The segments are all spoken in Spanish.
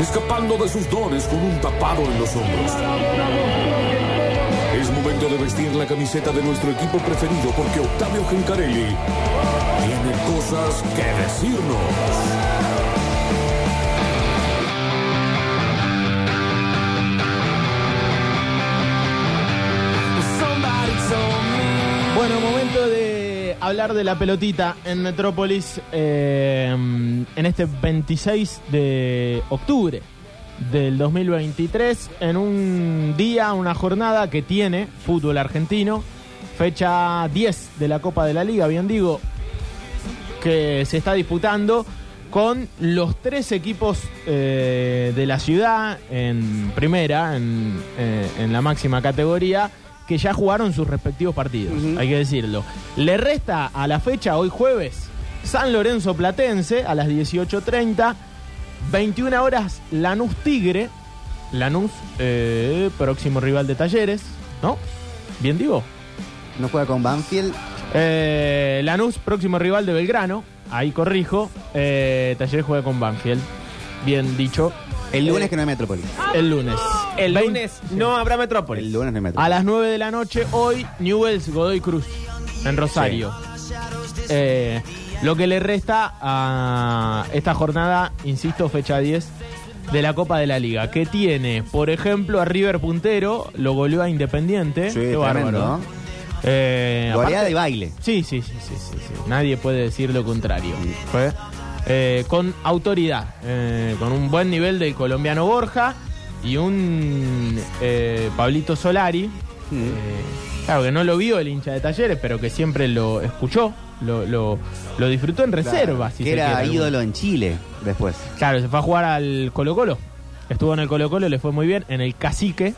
escapando de sus dones con un tapado en los hombros. Es momento de vestir la camiseta de nuestro equipo preferido porque Octavio Gencarelli tiene cosas que decirnos. Bueno, momento hablar de la pelotita en Metrópolis eh, en este 26 de octubre del 2023, en un día, una jornada que tiene fútbol argentino, fecha 10 de la Copa de la Liga, bien digo, que se está disputando con los tres equipos eh, de la ciudad en primera, en, eh, en la máxima categoría, que ya jugaron sus respectivos partidos, hay que decirlo. Le resta a la fecha, hoy jueves, San Lorenzo Platense a las 18.30, 21 horas Lanús Tigre, Lanús, eh, próximo rival de Talleres, ¿no? ¿Bien digo? No juega con Banfield. Eh, Lanús, próximo rival de Belgrano, ahí corrijo, eh, Talleres juega con Banfield, bien dicho. El lunes Eh, que no hay Metrópolis. El lunes. El Vein- lunes no habrá Metrópolis. El lunes no hay A las 9 de la noche, hoy, Newells Godoy Cruz, en Rosario. Eh, lo que le resta a esta jornada, insisto, fecha 10 de la Copa de la Liga, que tiene, por ejemplo, a River Puntero, lo goleó a Independiente. Sí, Qué tremendo, bárbaro. ¿no? Eh, Goleada aparte- de baile. Sí, sí, sí, sí, sí, sí. Nadie puede decir lo contrario. Fue, eh, con autoridad, eh, con un buen nivel del colombiano Borja y un eh, Pablito Solari. Mm. eh, claro que no lo vio el hincha de talleres, pero que siempre lo escuchó, lo, lo, lo disfrutó en reserva. si que se era quiere. ídolo en Chile después. Claro, se fue a jugar al Colo Colo. Estuvo en el Colo Colo, le fue muy bien. En el Cacique.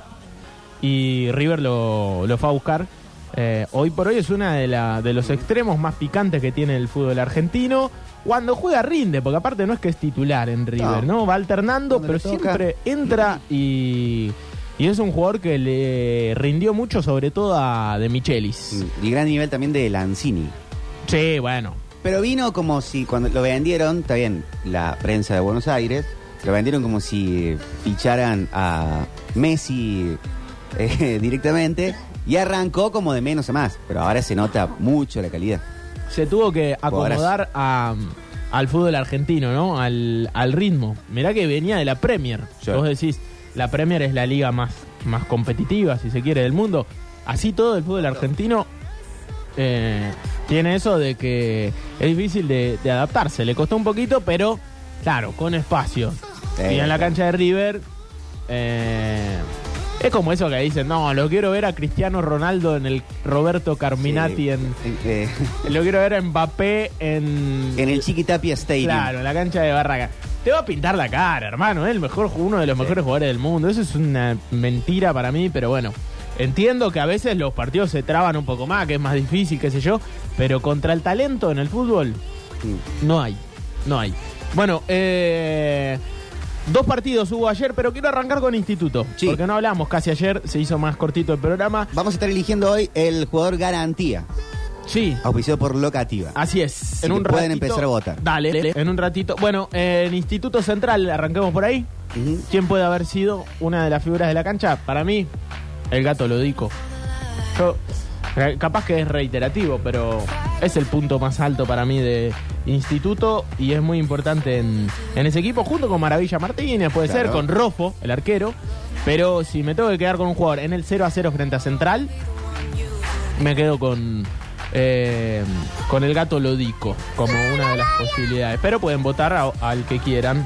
Y River lo, lo fue a buscar. Eh, hoy por hoy es uno de, la- de los extremos más picantes que tiene el fútbol argentino. Cuando juega rinde, porque aparte no es que es titular en River, ¿no? Va alternando, pero siempre entra y, y es un jugador que le rindió mucho, sobre todo a De Michelis. Y gran nivel también de Lanzini. Sí, bueno. Pero vino como si cuando lo vendieron, está bien, la prensa de Buenos Aires, lo vendieron como si ficharan a Messi eh, directamente y arrancó como de menos a más. Pero ahora se nota mucho la calidad. se tuvo que acomodar a- al fútbol argentino, ¿no? Al, al ritmo. Mirá que venía de la Premier. Vos decís, la Premier es la liga más, más competitiva, si se quiere, del mundo. Así todo el fútbol argentino eh, tiene eso de que es difícil de, de adaptarse. Le costó un poquito, pero claro, con espacio. Sí, y en la cancha de River... eh, es como eso que dicen, no, lo quiero ver a Cristiano Ronaldo en el Roberto Carminati Sí. en, Eh, lo quiero ver a Mbappé en. en el Chiquitapia Stadium. Claro, en la cancha de Barraca. Te va a pintar la cara, hermano. Es el mejor, uno de los mejores jugadores del mundo. Eso es una mentira para mí, pero bueno. Entiendo que a veces los partidos se traban un poco más, que es más difícil, qué sé yo. Pero contra el talento en el fútbol, no hay. No hay. Bueno, eh. Dos partidos hubo ayer, pero quiero arrancar con Instituto. Sí. Porque no hablamos casi ayer, se hizo más cortito el programa. Vamos a estar eligiendo hoy el jugador garantía, Sí, auspiciado por Locativa. Así es. Que pueden empezar a votar. Dale, en un ratito. Bueno, en Instituto Central, arranquemos por ahí. Ujú. ¿Quién puede haber sido una de las figuras de la cancha? Para mí, el gato Lodico. Yo, capaz que es reiterativo, pero es el punto más alto para mí de Instituto y es muy importante en, en ese equipo, junto con Maravilla Martínez, puede ser, con Rofo, el arquero. Pero si me tengo que quedar con un jugador en el 0 a 0 frente a Central, me quedo con eh, con el gato Lodico como una de las posibilidades. Pero pueden votar a- al que quieran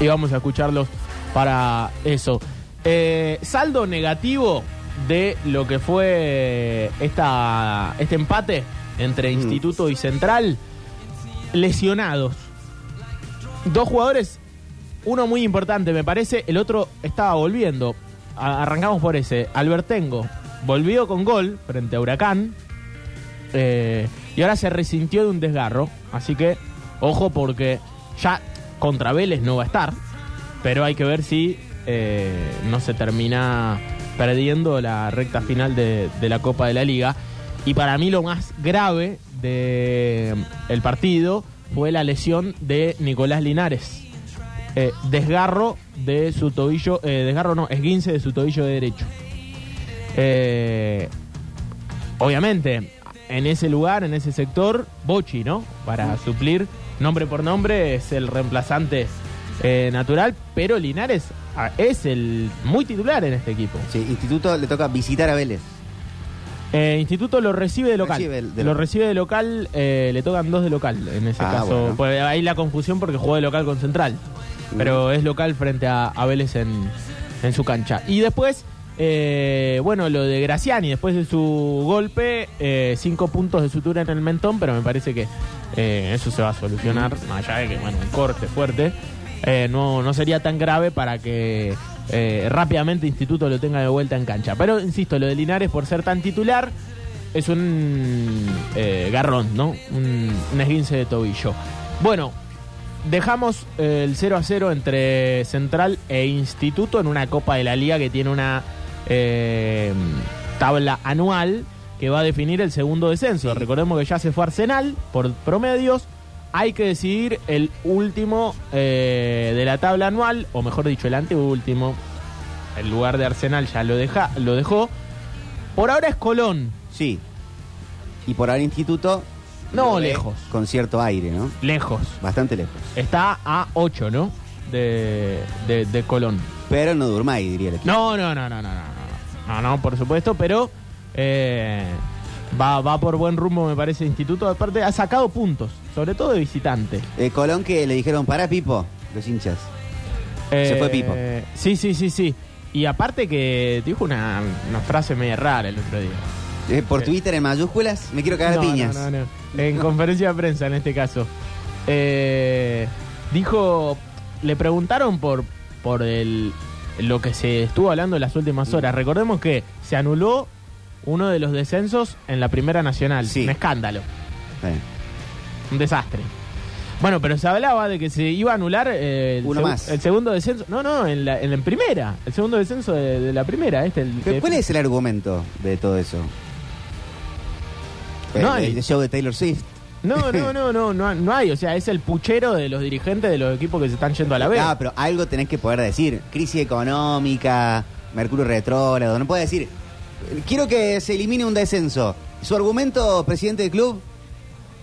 y vamos a escucharlos para eso. Eh, saldo negativo de lo que fue esta, este empate entre Instituto y Central. Lesionados. Dos jugadores, uno muy importante me parece, el otro estaba volviendo. a- arrancamos por ese. Albertengo volvió con gol frente a Huracán. eh, y ahora se resintió de un desgarro. Así que, ojo, porque ya contra Vélez no va a estar. Pero hay que ver si eh, no se termina perdiendo la recta final de, de la Copa de la Liga. Y para mí lo más grave del partido fue la lesión de Nicolás Linares. Eh, desgarro de su tobillo, eh, desgarro no, esguince de su tobillo de derecho. Eh, obviamente, en ese lugar, en ese sector, Bochi, ¿no? Para suplir nombre por nombre, es el reemplazante eh, natural, pero Linares ah, es el muy titular en este equipo. Sí, Instituto le toca visitar a Vélez. Eh, Instituto lo recibe de local. Recibe el- de lo local. recibe de local, eh, le tocan dos de local en ese Ah, caso. bueno. Pues ahí la confusión porque jugó de local con Central. Pero es local frente a, a Vélez en, en su cancha. Y después, eh, bueno, lo de Graciani, después de su golpe, cinco puntos de sutura en el mentón, pero me parece que eso se va a solucionar, más allá de que, bueno, un corte fuerte. Eh, no, no sería tan grave para que eh, rápidamente Instituto lo tenga de vuelta en cancha. Pero, insisto, lo de Linares, por ser tan titular, es un eh, garrón, ¿no? Un, un esguince de tobillo. Bueno, dejamos eh, el 0 a 0 entre Central e Instituto en una Copa de la Liga que tiene una eh, tabla anual que va a definir el segundo descenso. Sí. Recordemos que ya se fue Arsenal por promedios hay que decidir el último eh, de la tabla anual, o mejor dicho, el anteúltimo. El lugar de Arsenal ya lo, deja, lo dejó. Por ahora es Colón. Sí. Y por ahora Instituto. No, lejos. Con cierto aire, ¿no? Lejos. Bastante lejos. Está a 8, ¿no? De, de, de Colón. Pero no durmáis, diría el equipo. No, no, no, no, no, no. No, no, por supuesto, pero. Eh, va, va por buen rumbo, me parece, Instituto. Aparte, ha sacado puntos, sobre todo de visitante. Eh, Colón que le dijeron, para Pipo, los hinchas. Se fue Pipo. Eh, Sí, sí, sí, sí. Y aparte que dijo una, una frase media rara el otro día. Eh, por Twitter en mayúsculas, me quiero cagar No, piñas. no, no, no. En conferencia de prensa, en este caso. Eh, dijo, le preguntaron por, por el, lo que se estuvo hablando en las últimas horas. Recordemos que se anuló uno de los descensos en la Primera Nacional. Sí. Un escándalo, un desastre. Bueno, pero se hablaba de que se iba a anular eh, el, Uno más. el segundo descenso. No, no, en la, en la primera. El segundo descenso de, de la primera. Este, el pero que- ¿Cuál es el argumento de todo eso? No el, hay. el show de Taylor Swift. No, no, no, no, no, no hay. O sea, es el puchero de los dirigentes de los equipos que se están yendo a la vez. Ah, pero algo tenés que poder decir. Crisis económica, Mercurio retrógrado. No puede decir, quiero que se elimine un descenso. Su argumento, presidente del club,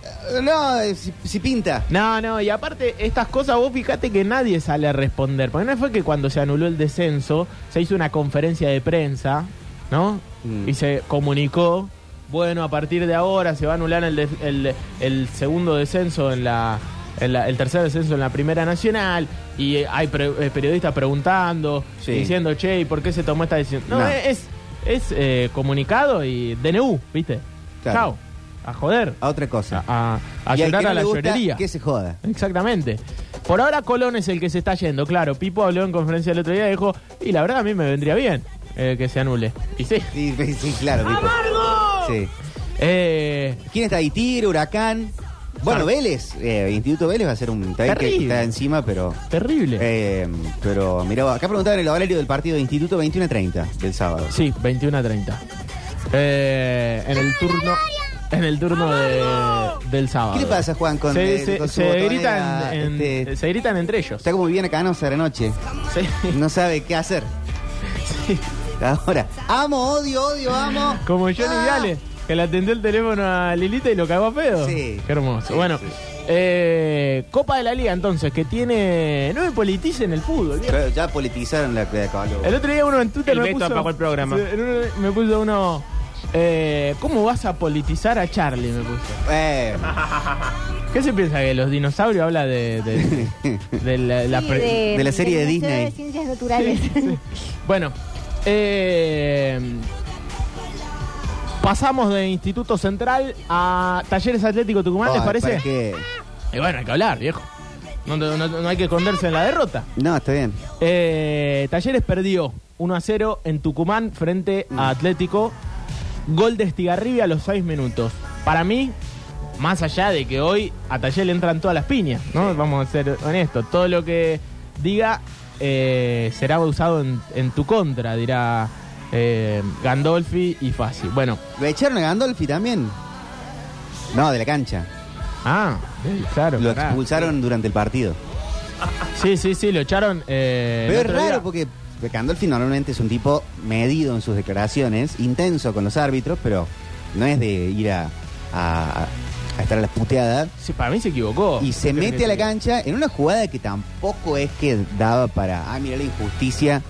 eh, no, eh, si, si pinta. No, no, y aparte, estas cosas vos fíjate que nadie sale a responder. Porque no fue que cuando se anuló el descenso, se hizo una conferencia de prensa, ¿no? Mm. Y se comunicó, bueno, a partir de ahora se va a anular el, de- el- el segundo descenso en la, en la- el tercer descenso en la Primera Nacional. Y hay pre- eh, periodistas preguntando, Sí. diciendo, che, ¿y por qué se tomó esta decisión? No, No. es, es eh, comunicado y DNU, ¿viste? Claro. Chao, a joder, A otra cosa. a, a, a y al llorar que no a la gusta, llorería. Que se joda. Exactamente. Por ahora Colón es el que se está yendo, claro. Pipo habló en conferencia el otro día y dijo, y la verdad a mí me vendría bien eh, que se anule. Y sí. Sí, sí, claro. Pipo. Sí. Eh, ¿Quién está ahí? Tigre, Huracán. Bueno. Vélez. eh, Instituto Vélez va a ser un. Bien que Terrible. está encima, pero. terrible. Eh, pero mira, acá preguntaban el horario del partido de Instituto 21 a 30 del sábado. Sí, 21 a 30. Eh, en el turno en el turno de- del sábado. ¿Qué le pasa, Juan, con, se, eh, se- con su se botonera, gritan en- este- se gritan entre ellos. Está como bien Canosa de la noche. Sí. No sabe qué hacer. Ahora, amo, odio, odio, amo. Como Johnny Ah. Viale, que le atendió el teléfono a Lilita y lo cagó a pedo. Sí. Qué hermoso. Sí, bueno, sí. eh, Copa de la Liga entonces, que tiene... No me politicen el fútbol. Pero ya politizaron la la Colo. El otro día uno en Twitter El me Beto puso... apagó el programa. Me puso uno... eh, ¿Cómo vas a politizar a Charlie? Me puso. Eh, ¿Qué se piensa que los dinosaurios habla de, de, de la, la Sí, pre- de la serie de Disney. de Ciencias Naturales. Bueno, eh, pasamos de Instituto Central a Talleres Atlético Tucumán, ¿les ay, parece? ¿para qué? Y bueno, hay que hablar, viejo. No, no- no- no hay que esconderse en la derrota. No, está bien. Eh, Talleres perdió 1 a 0 en Tucumán frente Mm. a Atlético. Gol de Estigarribia a los 6 minutos. Para mí, más allá de que hoy a Taller le entran todas las piñas, ¿no? Vamos a ser honestos. Todo lo que diga eh, será usado en, en tu contra, dirá eh, Gandolfi y Fassi. Bueno, ¿Lo echaron a Gandolfi también? No, de la cancha. ah, claro. Lo pará. expulsaron durante el partido. Sí, sí, sí, lo echaron. eh, el Pero es otro día. raro porque Gandolfi normalmente es un tipo medido en sus declaraciones, intenso con los árbitros, pero no es de ir a, a- a estar a las puteadas. Sí, para mí se equivocó. Y se ¿Qué querés mete a la cancha en una jugada que tampoco es que daba para, ah, mira la injusticia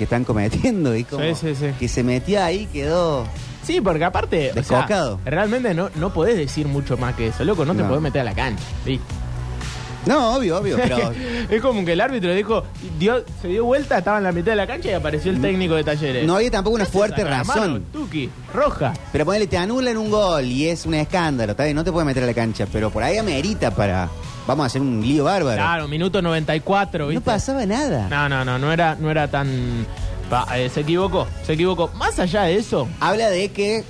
que están cometiendo. Y como Sí, sí, sí. que se metía ahí, quedó... Sí, porque aparte, o sea, Descocado. realmente no, no podés decir mucho más que eso, loco, no te No. podés meter a la cancha. No, obvio, obvio, pero... es como que el árbitro dijo, dio, se dio vuelta, estaba en la mitad de la cancha y apareció el técnico de talleres. No había tampoco una ¿Qué fuerte razón. Tuki, roja. Pero ponele, te anulan un gol y es un escándalo, está bien, no te puedes meter a la cancha, pero por ahí amerita para... Vamos a hacer un lío bárbaro. Claro, minuto 94, ¿viste? no pasaba nada. No, no, no, no era, no era tan... pa- eh, se equivocó, se equivocó. Más allá de eso, Habla de que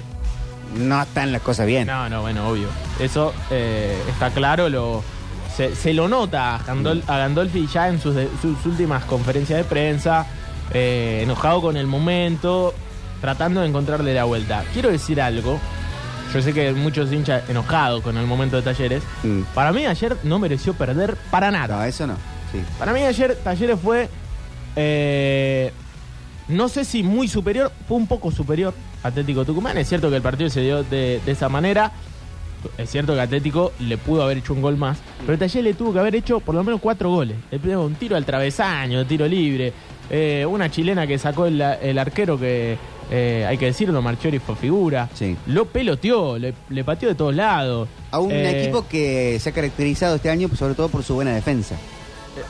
no están las cosas bien. No, no, bueno, obvio. Eso eh, está claro, lo, se, se lo nota a, Gandol- a Gandolfi ya en sus, de- sus últimas conferencias de prensa, eh, enojado con el momento, tratando de encontrarle la vuelta. Quiero decir algo, yo sé que hay muchos hinchas enojados con el momento de Talleres. Mm. Para mí ayer no mereció perder para nada. No, eso no. Sí. Para mí ayer Talleres fue, eh, no sé si muy superior, fue un poco superior a Atlético Tucumán. Es cierto que el partido se dio de, de esa manera. Es cierto que Atlético le pudo haber hecho un gol más, pero Talleres le tuvo que haber hecho por lo menos cuatro goles. Le pegó un tiro al travesaño, tiro libre, eh, una chilena que sacó el, el arquero que, eh, hay que decirlo, Marchiori fue figura. Sí. Lo peloteó, le, le pateó de todos lados. A un Eh, equipo que se ha caracterizado este año sobre todo por su buena defensa.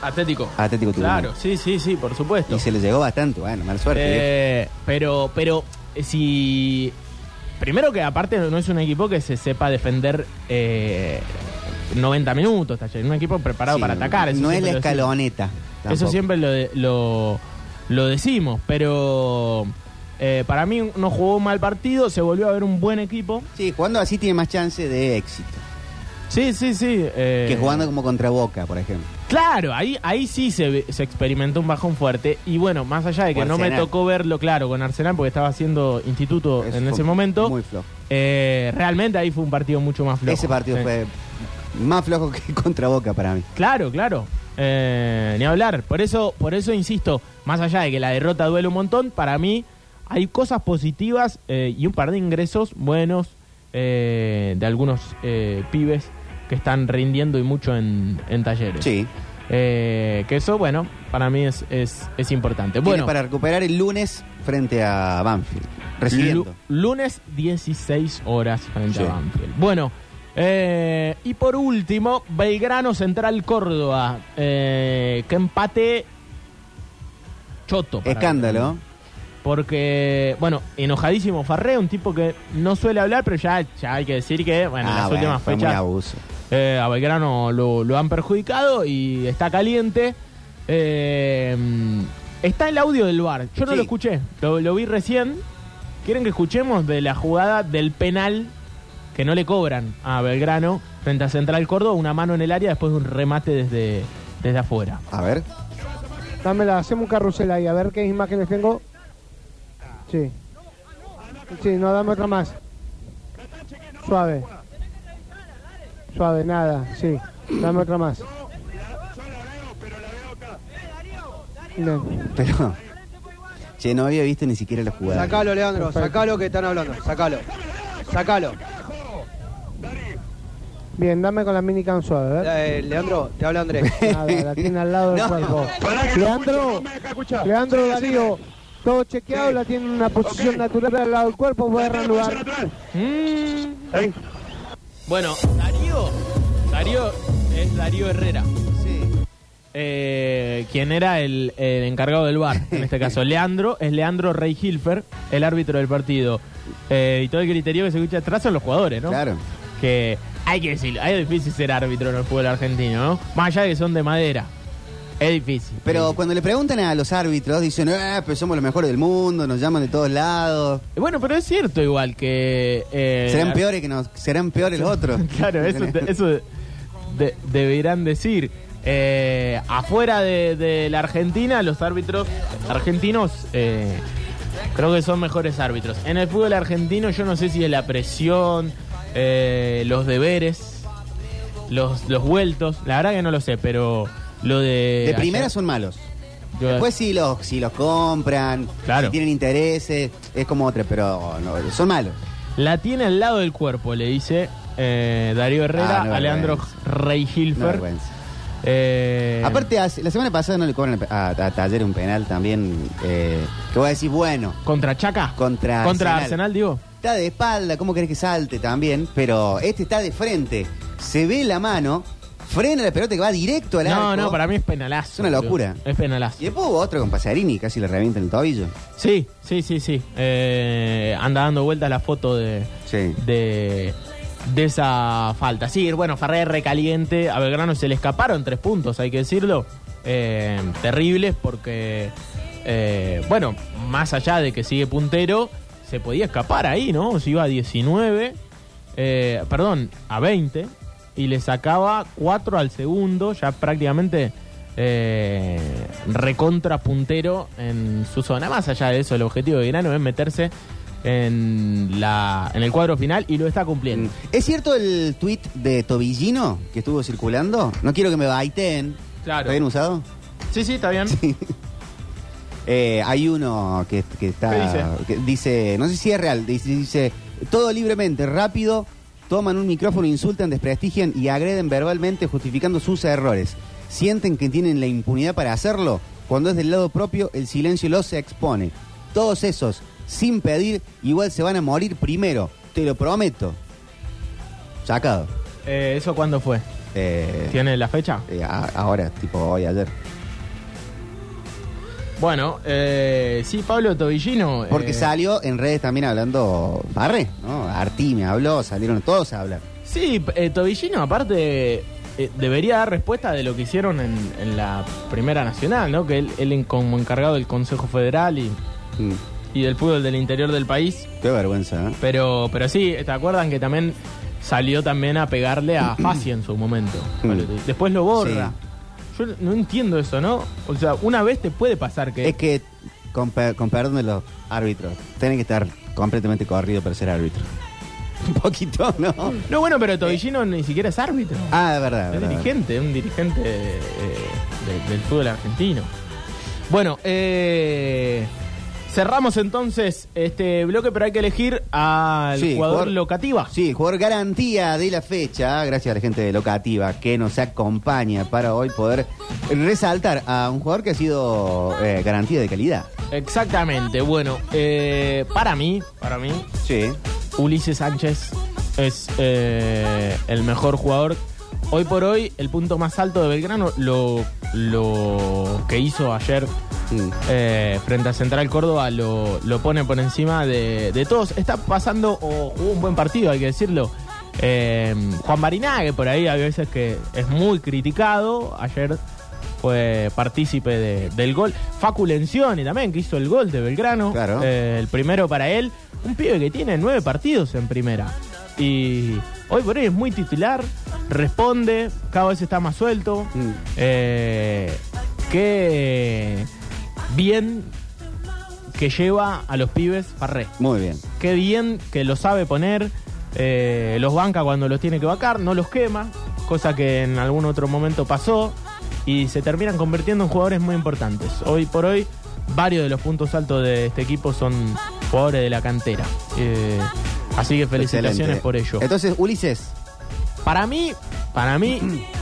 Atlético. Atlético Tucumán. Claro, sí, sí, sí, por supuesto. Y se le llegó bastante, bueno, mala suerte. Eh, pero, pero eh, si. Primero que aparte no es un equipo que se sepa defender eh, 90 minutos, Talleres. Un equipo preparado Sí, para atacar. no es la escaloneta. Eso siempre lo, lo decimos, pero eh, para mí no jugó un mal partido, se volvió a ver un buen equipo. Sí, jugando así tiene más chance de éxito. Sí, sí, sí. eh, Que jugando como contra Boca, por ejemplo. Claro, ahí, ahí sí se, experimentó un bajón fuerte. Y bueno, más allá de que no me tocó verlo, claro, con Arsenal, porque estaba haciendo instituto Eso en ese momento, Muy flojo. eh, realmente ahí fue un partido mucho más flojo. Ese partido Sí. fue más flojo que contra Boca para mí. Claro, claro. Eh, ni hablar. Por eso, por eso insisto, más allá de que la derrota duele un montón, para mí hay cosas positivas eh, y un par de ingresos buenos eh, de algunos eh, pibes que están rindiendo y mucho en, en talleres. Sí. Que eso, bueno, para mí es, es, es importante. Bueno, para recuperar el lunes frente a Banfield. Recibiendo. lu- lunes 16 horas frente Sí. a Banfield. Bueno, y por último, Belgrano Central Córdoba. que empate choto. Escándalo. mí. Porque, bueno, enojadísimo Farré, un tipo que no suele hablar, pero ya, ya hay que decir que, bueno, en Ah, las bueno, últimas fue muy fechas abuso. eh, a Belgrano lo, lo han perjudicado y está caliente. Eh, está el audio del bar. Yo no Sí. lo escuché, lo, lo vi recién. ¿Quieren que escuchemos de la jugada del penal que no le cobran a Belgrano frente a Central Córdoba? Una mano en el área después de un remate desde, desde afuera. A ver. Dámela, hacemos un carrusel ahí, a ver qué imágenes tengo. Sí. Sí, no, dame otra más. Suave. Suave, nada, sí. Dame otra más. Bien. Pero. Che, no había visto ni siquiera la jugada. Sacalo, Leandro, Perfecto. sacalo que están hablando, sacalo. Sacalo. Bien, dame con la minicam suave, a ver. Eh, Leandro, te habla Andrés. Nada, la tiene al lado del No. cuerpo. Leandro, Leandro Darío, todo chequeado, la tiene en una posición natural al lado del cuerpo, a reanudar. Mm. Bueno, Darío, Darío es Darío Herrera. Sí. eh, quien era el, el encargado del bar, en este caso Leandro, es Leandro Rey Hilfer, el árbitro del partido. Eh, y todo el criterio que se escucha atrás son los jugadores, ¿no? Claro. Que hay que decirlo, es difícil ser árbitro en el fútbol argentino, ¿no? Más allá de que son de madera. Es difícil. Pero cuando le preguntan a los árbitros, dicen, eh, pero somos los mejores del mundo, nos llaman de todos lados. Bueno, pero es cierto igual que... eh, serán peores que nos, serán peores los otros. Claro, eso, te- eso de- deberán decir. Eh, afuera de, de la Argentina, los árbitros argentinos eh, creo que son mejores árbitros. En el fútbol argentino yo no sé si es la presión, eh, los deberes, los, los vueltos, la verdad que no lo sé, pero lo de... De primera ayer- son malos. yo- Después si los, si los compran, Claro. si tienen intereses, es como otra, pero no, son malos. La tiene al lado del cuerpo, le dice eh, Darío Herrera, Ah, no, a Leandro vergüenza. Rey Una Hilfer. vergüenza. Eh, Aparte, hace- la semana pasada no le cobran a, a Taller un penal también, eh, que voy a decir, bueno, ¿Contra Chaca? Contra Contra Arsenal. Arsenal, digo. está de espalda, ¿cómo querés que salte también? Pero este está de frente, se ve la mano, frena la pelota que va directo al No, arco. no, para mí es penalazo. Es una locura. Es penalazo. Y después hubo otro con Pasarini, casi le revienta el tobillo. Sí, sí, sí, sí. Eh, anda dando vueltas la foto de, Sí. de, de esa falta. Sí, bueno, Ferrer recaliente. A Belgrano se le escaparon tres puntos, hay que decirlo. Eh, terribles porque, eh, bueno, más allá de que sigue puntero, se podía escapar ahí, ¿no? Se iba a 19, eh, perdón, a 20, y le sacaba 4 al segundo, ya prácticamente eh, recontra puntero en su zona. Más allá de eso, el objetivo de Grano es meterse en, la, en el cuadro final y lo está cumpliendo. ¿Es cierto el tuit de Tobillino que estuvo circulando? No quiero que me baiteen. Claro. ¿Está bien usado? Sí, sí, está bien. Eh, hay uno que, que está. ¿Qué dice? que dice, no sé si es real, dice, dice, todo libremente, rápido, toman un micrófono, insultan, desprestigian y agreden verbalmente justificando sus errores. Sienten que tienen la impunidad para hacerlo. Cuando es del lado propio, el silencio los expone. Todos esos, sin pedir, igual se van a morir primero. Te lo prometo. Sacado. Eh, ¿Eso cuándo fue? Eh, ¿Tiene la fecha? eh, a- ahora, tipo hoy, ayer. Bueno, eh, sí, Pablo Tobillino. Porque eh, salió en redes también hablando Barré, ¿no? Arti me habló, salieron todos a hablar. Sí, eh, Tobillino, aparte, eh, debería dar respuesta de lo que hicieron en, en la Primera Nacional, ¿no? Que él, como encargado del Consejo Federal y, Mm, y del fútbol del interior del país. qué vergüenza, ¿eh? Pero, pero sí, ¿te acuerdan que también salió también a pegarle a Fassi en su momento? Mm. Después lo borra. Yo no entiendo eso, ¿no? O sea, una vez te puede pasar que... Es que, con, per- con perdón de los árbitros, tienen que estar completamente corrido para ser árbitro. Un poquito, ¿no? No, bueno, pero Tobillino ni siquiera es árbitro. Ah, de verdad, Es verdad. dirigente, un dirigente eh, de- del fútbol argentino. Bueno, eh, cerramos entonces este bloque, pero hay que elegir al Sí, jugador jugador- locativa. Sí, jugador garantía de la fecha, gracias a la gente de Locativa que nos acompaña para hoy poder resaltar a un jugador que ha sido eh, garantía de calidad. Exactamente. Bueno, eh, para mí, para mí, Sí. Ulises Sánchez es eh, el mejor jugador. Hoy por hoy, el punto más alto de Belgrano, lo, lo que hizo ayer Mm. eh, frente a Central Córdoba lo, lo pone por encima de, de todos. Está pasando, un buen partido, hay que decirlo. Eh, Juan Barinague, por ahí a veces que es muy criticado. Ayer fue partícipe de- del gol. Facu Lencioni también, que hizo el gol de Belgrano. Claro. Eh, el primero para él. Un pibe que tiene nueve partidos en primera. Y hoy por hoy es muy titular, responde, cada vez está más suelto. Mm. Qué bien que lleva a los pibes Farré. Muy bien. Qué bien que lo sabe poner, eh, los banca cuando los tiene que vacar, no los quema, cosa que en algún otro momento pasó, y se terminan convirtiendo en jugadores muy importantes. Hoy por hoy, varios de los puntos altos de este equipo son jugadores de la cantera. Eh, así que felicitaciones Excelente. por ello. Entonces, Ulises, Para mí, para mí,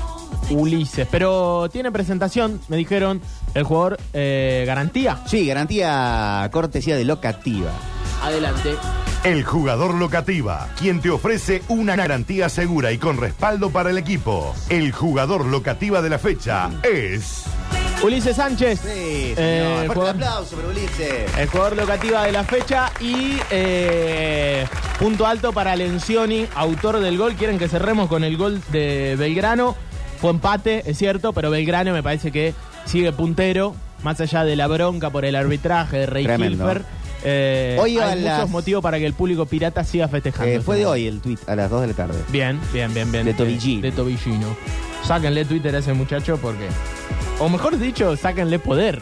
Ulises. Pero tiene presentación, me dijeron, el jugador eh, garantía. sí, garantía cortesía de Locativa. Adelante. El jugador locativa, quien te ofrece una garantía segura y con respaldo para el equipo. El jugador locativa de la fecha es... Ulises Sánchez. Sí, Eh, señor. Fuerte jugador- aplauso para Ulises. El jugador locativa de la fecha y eh, punto alto para Lencioni, autor del gol. Quieren que cerremos con el gol de Belgrano. Fue empate, es cierto, pero Belgrano me parece que sigue puntero, más allá de la bronca por el arbitraje de Rey Tremendo. Hilfer. eh, Hoy a hay las- muchos motivos para que el público pirata siga festejando. Eh, fue de hoy el tweet, a las 2 de la tarde. Bien, bien, bien, bien. De Tobillino. De Tobillino. Sáquenle Twitter a ese muchacho porque. O mejor dicho, sáquenle poder.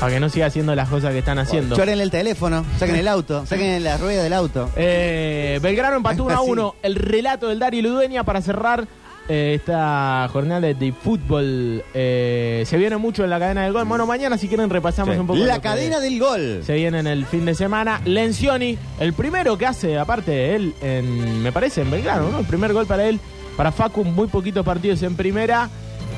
Para que no siga haciendo las cosas que están haciendo. Chórenle el teléfono, saquen el auto, saquen la rueda del auto. Eh, Belgrano empató 1 a Sí. 1. El relato del Dario Ludueña para cerrar eh, esta jornada de fútbol. Eh, se viene mucho en la cadena del gol. Bueno, mañana si quieren repasamos Sí. un poco. La cadena del gol. Se viene en el fin de semana. Lencioni, el primero que hace, aparte de él, en, me parece, en Belgrano, ¿no? El primer gol para él, para Facu, muy poquitos partidos en primera.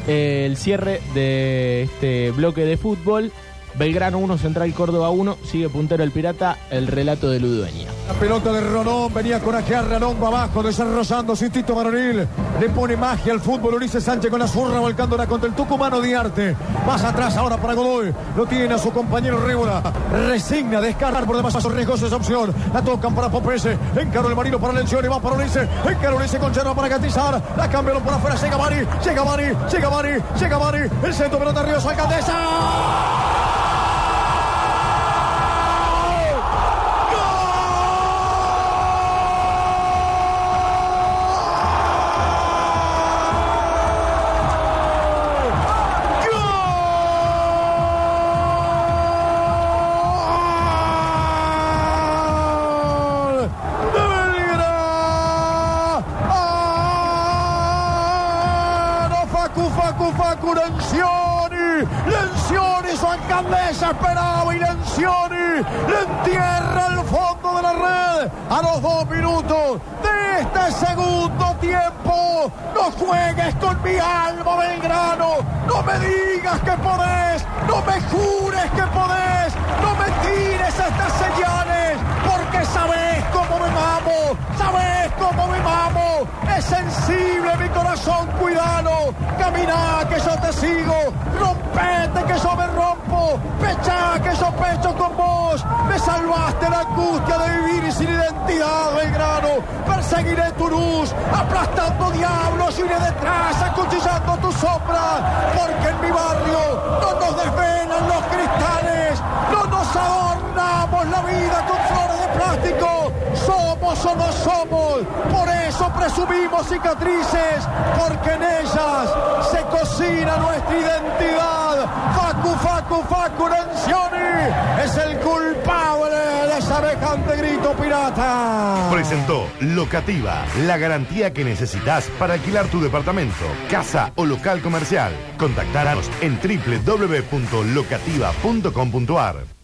Eh, el cierre de este bloque de fútbol. Belgrano 1, Central Córdoba 1, sigue puntero el Pirata, el relato de Ludueña. La pelota de Ronón venía con Ajear Ronón abajo, desarrollando su instinto varonil. Le pone magia al fútbol Ulises Sánchez con la zurra volcándola contra el tucumano Diarte. Más atrás ahora para Godoy. Lo tiene a su compañero Rébola. Resigna descargar por demasiado riesgosa esa opción. La tocan para Popese. Encaró el marino para Lencioni. Va para Ulises. Encaró Ulises con Yerba para Gatizar. La cambiaron por afuera. Llega Mari. Llega Mari. Llega Mari. Llega Mari. El centro pelota Ríos Alcaldesa. ¡Gol! Lencioni! ¡Lencioni, su alcaldesa esperaba y Lencioni le entierra el fondo de la red a los dos minutos de este segundo tiempo. No juegues con mi alma, Belgrano. No me digas que podés. No me jures que podés. No me tires estas señales. Porque sabes sensible mi corazón, cuidado. Camina que yo te sigo. Rompete que yo me rompo. Pecha que yo pecho con vos. Me salvaste la angustia de vivir sin identidad, Belgrano. Perseguiré tu luz, aplastando diablos, iré detrás, acuchillando tu sombra. Porque en mi barrio no nos desvelan los cristales, no nos adornamos la vida con flores de plástico. Somos o no somos, por eso presumimos cicatrices, porque en ellas se cocina nuestra identidad. Facu, Facu, Facu, Lencioni es el culpable de semejante grito pirata. Presentó Locativa, la garantía que necesitas para alquilar tu departamento, casa o local comercial. Contactarnos en www.locativa.com.ar.